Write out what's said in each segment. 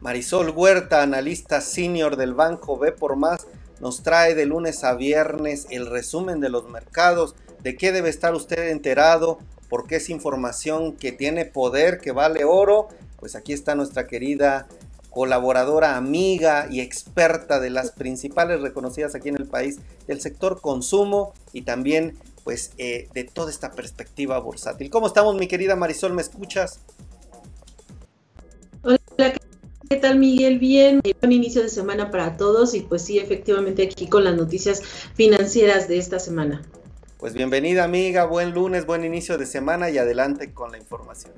Marisol Huerta, analista senior del Banco B por Más, nos trae de lunes a viernes el resumen de los mercados, de qué debe estar usted enterado, porque es información que tiene poder, que vale oro. Pues aquí está nuestra querida colaboradora, amiga y experta de las principales reconocidas aquí en el país del sector consumo y también pues eh, de toda esta perspectiva bursátil. ¿Cómo estamos mi querida Marisol? ¿Me escuchas? Hola, ¿qué tal Miguel? Bien, buen inicio de semana para todos y pues sí, efectivamente aquí con las noticias financieras de esta semana. Pues bienvenida amiga, buen lunes, buen inicio de semana y adelante con la información.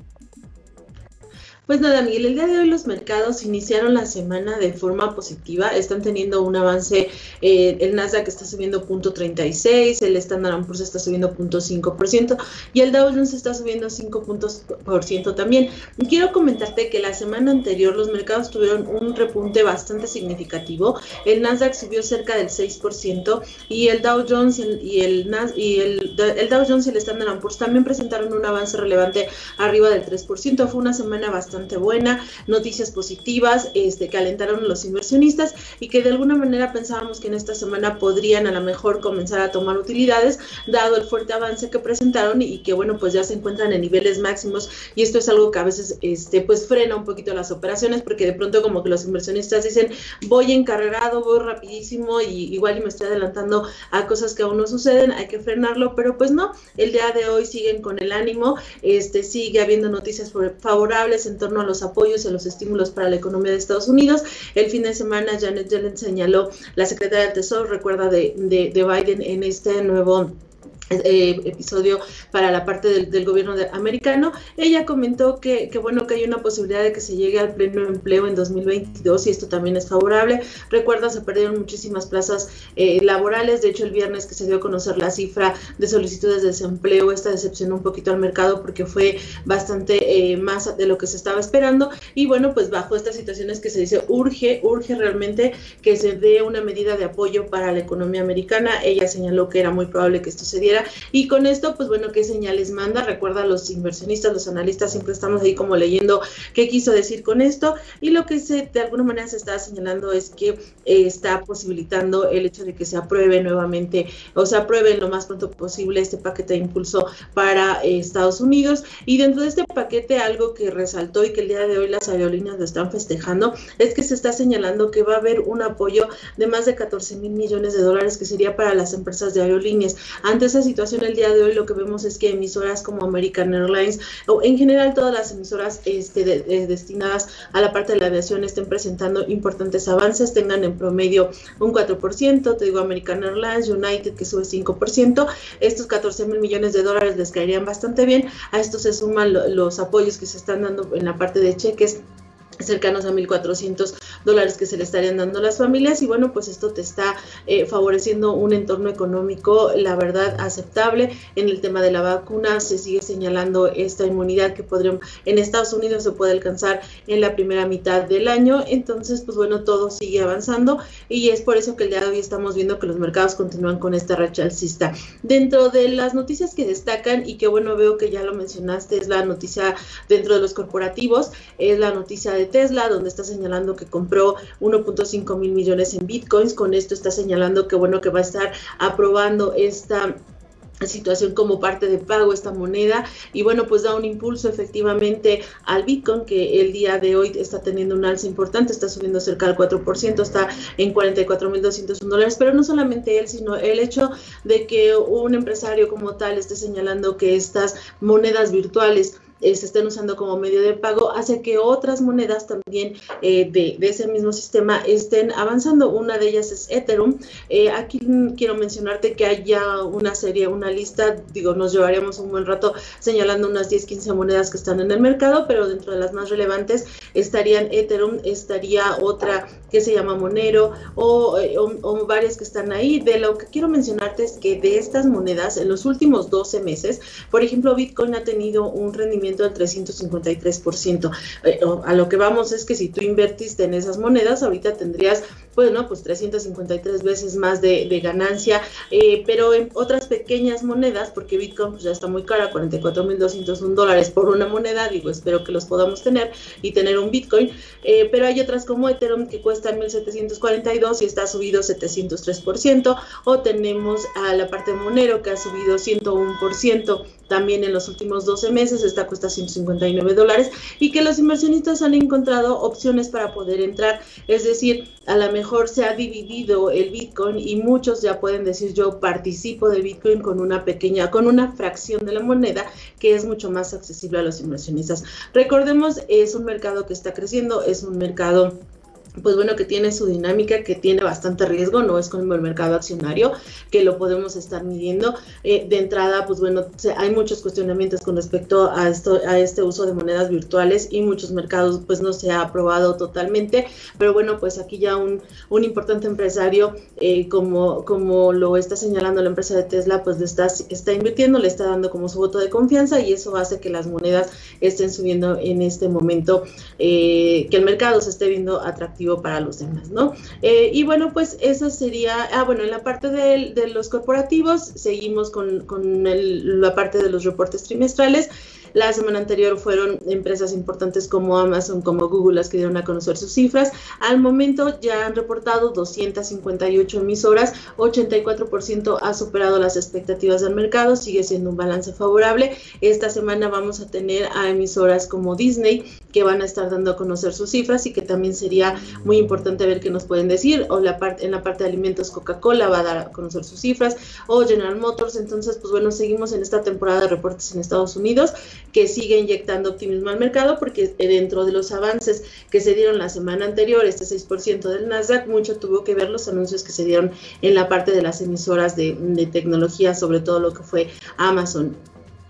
Pues nada, Miguel, el día de hoy los mercados iniciaron la semana de forma positiva, están teniendo un avance, eh, el Nasdaq está subiendo 0.36, el Standard Poor's está subiendo 0.5% y el Dow Jones está subiendo 5% también. Quiero comentarte que la semana anterior los mercados tuvieron un repunte bastante significativo, el Nasdaq subió cerca del 6% y el Dow Jones y el, y el, el Dow Jones y el Standard Poor's también presentaron un avance relevante arriba del 3%, fue una semana bastante buena, noticias positivas este, que alentaron a los inversionistas y que de alguna manera pensábamos que en esta semana podrían a lo mejor comenzar a tomar utilidades, dado el fuerte avance que presentaron y que bueno, pues ya se encuentran en niveles máximos. Y esto es algo que a veces este, pues frena un poquito las operaciones porque de pronto como que los inversionistas dicen voy encarregado, voy rapidísimo y igual y me estoy adelantando a cosas que aún no suceden, hay que frenarlo, pues no, el día de hoy siguen con el ánimo, este sigue habiendo noticias favorables en torno a los apoyos y a los estímulos para la economía de Estados Unidos. El fin de semana Janet Yellen señaló, la secretaria del Tesoro, recuerda de, de, de Biden en este nuevo eh, episodio para la parte del, gobierno americano, ella comentó que, bueno que hay una posibilidad de que se llegue al pleno empleo en 2022 y esto también es favorable. Recuerda, se perdieron muchísimas plazas eh, laborales, de hecho el viernes que se dio a conocer la cifra de solicitudes de desempleo, esta decepcionó un poquito al mercado porque fue bastante eh, más de lo que se estaba esperando y bueno, pues bajo estas situaciones que se dice urge, urge realmente que se dé una medida de apoyo para la economía americana. Ella señaló que era muy probable que esto se diera y con esto, pues bueno, ¿qué señales manda? Recuerda, los inversionistas, los analistas, siempre estamos ahí como leyendo qué quiso decir con esto. Y lo que se, de alguna manera se está señalando es que eh, está posibilitando el hecho de que se apruebe nuevamente o se apruebe lo más pronto posible este paquete de impulso para eh, Estados Unidos. Y dentro de este paquete, algo que resaltó y que el día de hoy las aerolíneas lo están festejando es que se está señalando que va a haber un apoyo de más de 14 mil millones de dólares que sería para las empresas de aerolíneas. Antes situación el día de hoy lo que vemos es que emisoras como American Airlines o en general todas las emisoras este, destinadas a la parte de la aviación estén presentando importantes avances, tengan en promedio un 4%, te digo American Airlines, United que sube 5%, estos 14 mil millones de dólares les caerían bastante bien, a esto se suman los apoyos que se están dando en la parte de cheques cercanos a 1.400 dólares que se le estarían dando a las familias y bueno, pues esto te está eh, favoreciendo un entorno económico, la verdad, aceptable. En el tema de la vacuna se sigue señalando esta inmunidad que podríamos, en Estados Unidos se puede alcanzar en la primera mitad del año, entonces pues bueno, todo sigue avanzando y es por eso que el día de hoy estamos viendo que los mercados continúan con esta racha alcista. Dentro de las noticias que destacan y que bueno, veo que ya lo mencionaste, es la noticia dentro de los corporativos, es la noticia de Tesla, donde está señalando que compró 1.5 mil millones en bitcoins. Con esto está señalando que bueno que va a estar aprobando esta situación como parte de pago esta moneda y bueno pues da un impulso efectivamente al Bitcoin que el día de hoy está teniendo un alza importante, está subiendo cerca del 4%, está en 44.201 dólares, pero no solamente él, sino el hecho de que un empresario como tal esté señalando que estas monedas virtuales eh, se estén usando como medio de pago, hace que otras monedas también eh, de, ese mismo sistema estén avanzando. Una de ellas es Ethereum. Eh, aquí quiero mencionarte que hay ya una serie, una lista, digo, nos llevaríamos un buen rato señalando unas 10, 15 monedas que están en el mercado, pero dentro de las más relevantes estarían Ethereum, estaría otra que se llama Monero o, o varias que están ahí. De lo que quiero mencionarte es que de estas monedas, en los últimos 12 meses, por ejemplo, Bitcoin ha tenido un rendimiento crecimiento del 353%. Eh, a lo que vamos es que si tú invertiste en esas monedas, ahorita tendrías bueno, pues 353 veces más de, ganancia, eh, pero en otras pequeñas monedas, porque Bitcoin pues, ya está muy cara, 44.201 dólares por una moneda, digo, espero que los podamos tener y tener un Bitcoin, eh, pero hay otras como Ethereum que cuestan 1.742 y está subido 703%, o tenemos a la parte Monero que ha subido 101% también en los últimos 12 meses, esta cuesta 159 dólares, y que los inversionistas han encontrado opciones para poder entrar, es decir, a lo mejor se ha dividido el Bitcoin y muchos ya pueden decir yo participo de Bitcoin con una pequeña, con una fracción de la moneda que es mucho más accesible a los inversionistas. Recordemos, es un mercado que está creciendo, es un mercado pues bueno, que tiene su dinámica, que tiene bastante riesgo, no es como el mercado accionario, que lo podemos estar midiendo. Eh, de entrada, pues bueno, hay muchos cuestionamientos con respecto a, esto, a este uso de monedas virtuales y muchos mercados pues no se ha aprobado totalmente, pero bueno, pues aquí ya un, un importante empresario, eh, como, como lo está señalando la empresa de Tesla, pues está, está invirtiendo, le está dando como su voto de confianza y eso hace que las monedas estén subiendo en este momento, eh, que el mercado se esté viendo atractivo para los demás, ¿no? Eh, y bueno, pues eso sería, ah, bueno, en la parte de, los corporativos seguimos con, con la parte de los reportes trimestrales. La semana anterior fueron empresas importantes como Amazon, como Google las que dieron a conocer sus cifras. Al momento ya han reportado 258 emisoras, 84% ha superado las expectativas del mercado, sigue siendo un balance favorable. Esta semana vamos a tener a emisoras como Disney que van a estar dando a conocer sus cifras y que también sería muy importante ver qué nos pueden decir. O la parte, en la parte de alimentos Coca-Cola va a dar a conocer sus cifras o General Motors. Entonces, pues bueno, seguimos en esta temporada de reportes en Estados Unidos que sigue inyectando optimismo al mercado porque dentro de los avances que se dieron la semana anterior, este 6% del Nasdaq, mucho tuvo que ver los anuncios que se dieron en la parte de las emisoras de, de tecnología, sobre todo lo que fue Amazon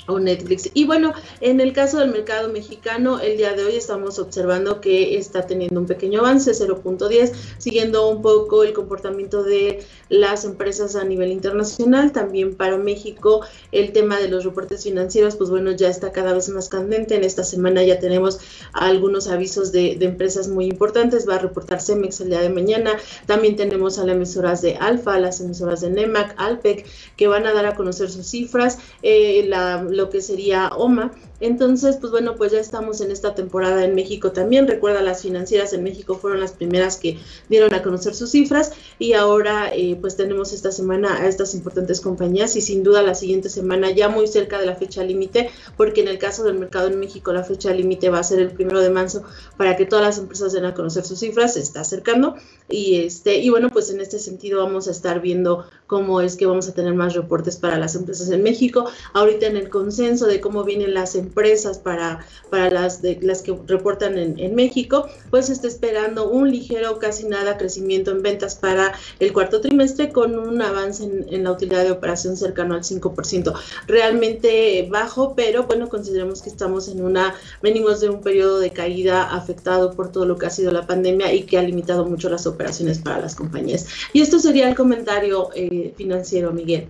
o Netflix. Y bueno, en el caso del mercado mexicano, el día de hoy estamos observando que está teniendo un pequeño avance, 0.10, siguiendo un poco el comportamiento de las empresas a nivel internacional. También para México, el tema de los reportes financieros, pues bueno, ya está cada vez más candente. En esta semana ya tenemos algunos avisos de, empresas muy importantes. Va a reportar Cemex el día de mañana. También tenemos a las emisoras de Alfa, las emisoras de NEMAC, Alpec, que van a dar a conocer sus cifras. Eh, la lo que sería OMA. Entonces, pues bueno, pues ya estamos en esta temporada en México también. Recuerda, las financieras en México fueron las primeras que dieron a conocer sus cifras y ahora eh, pues tenemos esta semana a estas importantes compañías y sin duda la siguiente semana ya muy cerca de la fecha límite, porque en el caso del mercado en México la fecha límite va a ser el primero de marzo para que todas las empresas den a conocer sus cifras, se está acercando y este y bueno, pues en este sentido vamos a estar viendo cómo es que vamos a tener más reportes para las empresas en México. Ahorita en el consenso de cómo vienen las empresas para, para las, de, las que reportan en, México, pues está esperando un ligero, casi nada, crecimiento en ventas para el cuarto trimestre con un avance en, la utilidad de operación cercano al 5%. Realmente bajo, pero bueno, consideramos que estamos en una, venimos de un periodo de caída afectado por todo lo que ha sido la pandemia y que ha limitado mucho las operaciones para las compañías. Y esto sería el comentario eh, financiero, Miguel.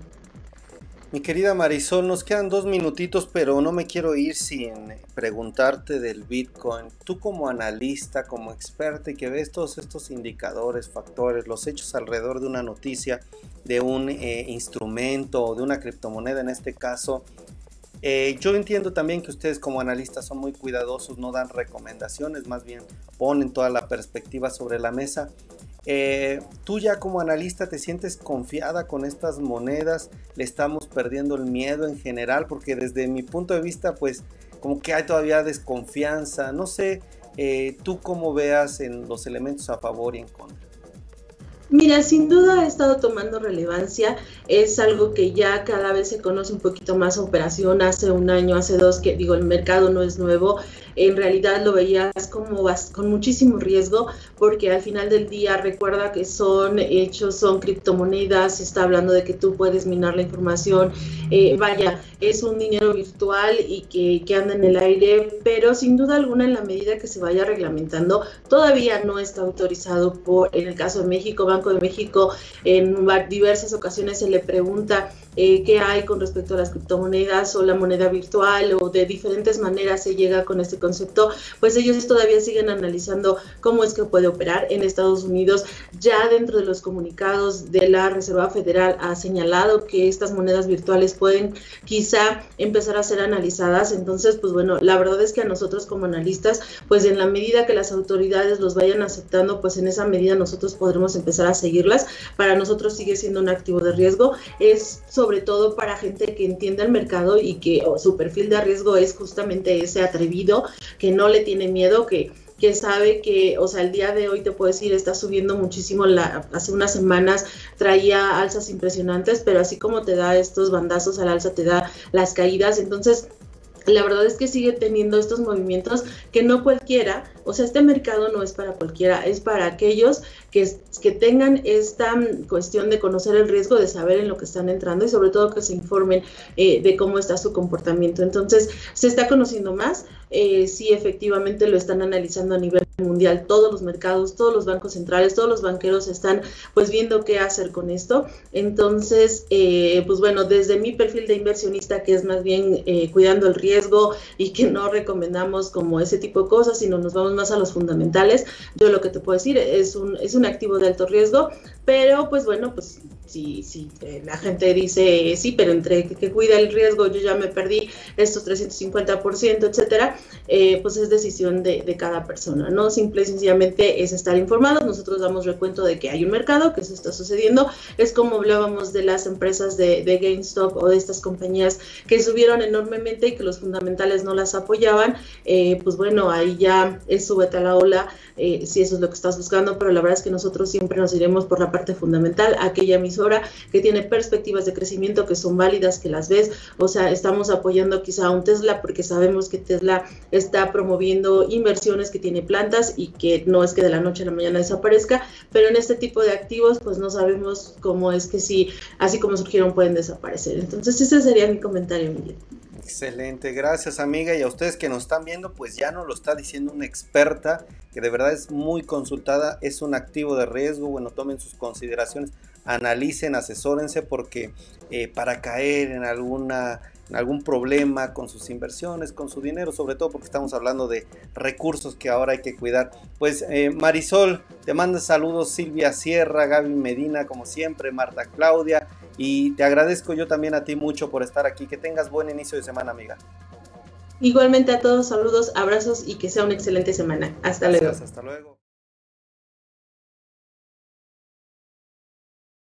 Mi querida Marisol, nos quedan dos minutitos, pero no me quiero ir sin preguntarte del Bitcoin. Tú como analista, como experta y que ves todos estos indicadores, factores, los hechos alrededor de una noticia, de un eh, instrumento o de una criptomoneda en este caso, eh, yo entiendo también que ustedes como analistas son muy cuidadosos, no dan recomendaciones, más bien ponen toda la perspectiva sobre la mesa. Eh, tú ya como analista te sientes confiada con estas monedas, le estamos perdiendo el miedo en general, porque desde mi punto de vista, pues como que hay todavía desconfianza, no sé, eh, tú cómo veas en los elementos a favor y en contra. Mira, sin duda ha estado tomando relevancia, es algo que ya cada vez se conoce un poquito más operación, hace un año, hace dos, que digo, el mercado no es nuevo, en realidad lo veías como con muchísimo riesgo, porque al final del día recuerda que son hechos, son criptomonedas, se está hablando de que tú puedes minar la información, eh, vaya, es un dinero virtual y que, que anda en el aire, pero sin duda alguna en la medida que se vaya reglamentando, todavía no está autorizado por, en el caso de México, Banco de México, en diversas ocasiones se le pregunta eh, hay con respecto a las criptomonedas o la moneda virtual o de diferentes maneras se llega con este concepto, pues ellos todavía siguen analizando cómo es que puede operar en Estados Unidos. Ya dentro de los comunicados de la Reserva Federal ha señalado que estas monedas virtuales pueden quizá empezar a ser analizadas. Entonces, pues bueno, la verdad es que a nosotros como analistas, pues en la medida que las autoridades los vayan aceptando, pues en esa medida nosotros podremos empezar a seguirlas. Para nosotros sigue siendo un activo de riesgo. Es sobre todo para gente que entiende el mercado y que su perfil de riesgo es justamente ese atrevido, que no le tiene miedo, que que sabe que, o sea, el día de hoy te puedo decir, está subiendo muchísimo, la, hace unas semanas traía alzas impresionantes, pero así como te da estos bandazos al alza, te da las caídas, entonces la verdad es que sigue teniendo estos movimientos que no cualquiera, o sea, este mercado no es para cualquiera, es para aquellos que, que tengan esta mm, cuestión de conocer el riesgo, de saber en lo que están entrando y sobre todo que se informen eh, de cómo está su comportamiento. Entonces, se está conociendo más, eh, sí efectivamente lo están analizando a nivel mundial, todos los mercados, todos los bancos centrales, todos los banqueros están pues viendo qué hacer con esto. Entonces, eh, pues bueno, desde mi perfil de inversionista, que es más bien eh, cuidando el riesgo y que no recomendamos como ese tipo de cosas, sino nos vamos más a los fundamentales, yo lo que te puedo decir es un, es un activo de alto riesgo, pero pues bueno, pues si, si eh, la gente dice sí, pero entre que, cuida el riesgo yo ya me perdí estos 350%, etcétera, eh, pues es decisión de, de, cada persona, ¿no? Simple y sencillamente es estar informados. Nosotros damos recuento de que hay un mercado, que eso está sucediendo. Es como hablábamos de las empresas de, de GameStop o de estas compañías que subieron enormemente y que los fundamentales no las apoyaban. Eh, pues bueno, ahí ya es súbete a la ola si eso es lo que estás buscando, pero la verdad es que nosotros siempre nos iremos por la parte fundamental, aquella emisora que tiene perspectivas de crecimiento que son válidas, que las ves, o sea, estamos apoyando quizá a un Tesla porque sabemos que Tesla está promoviendo inversiones que tiene plantas y que no es que de la noche a la mañana desaparezca, pero en este tipo de activos pues no sabemos cómo es que sí, así como surgieron pueden desaparecer. Entonces ese sería mi comentario, Miguel. Excelente, gracias amiga y a ustedes que nos están viendo, pues ya nos lo está diciendo una experta que de verdad es muy consultada, es un activo de riesgo, bueno, tomen sus consideraciones, analicen, asesórense porque eh, para caer en alguna algún problema con sus inversiones, con su dinero, sobre todo porque estamos hablando de recursos que ahora hay que cuidar. Pues eh, Marisol, te manda saludos Silvia Sierra, Gaby Medina, como siempre, Marta Claudia, y te agradezco yo también a ti mucho por estar aquí. Que tengas buen inicio de semana, amiga. Igualmente a todos, saludos, abrazos y que sea una excelente semana. Hasta luego. hasta luego.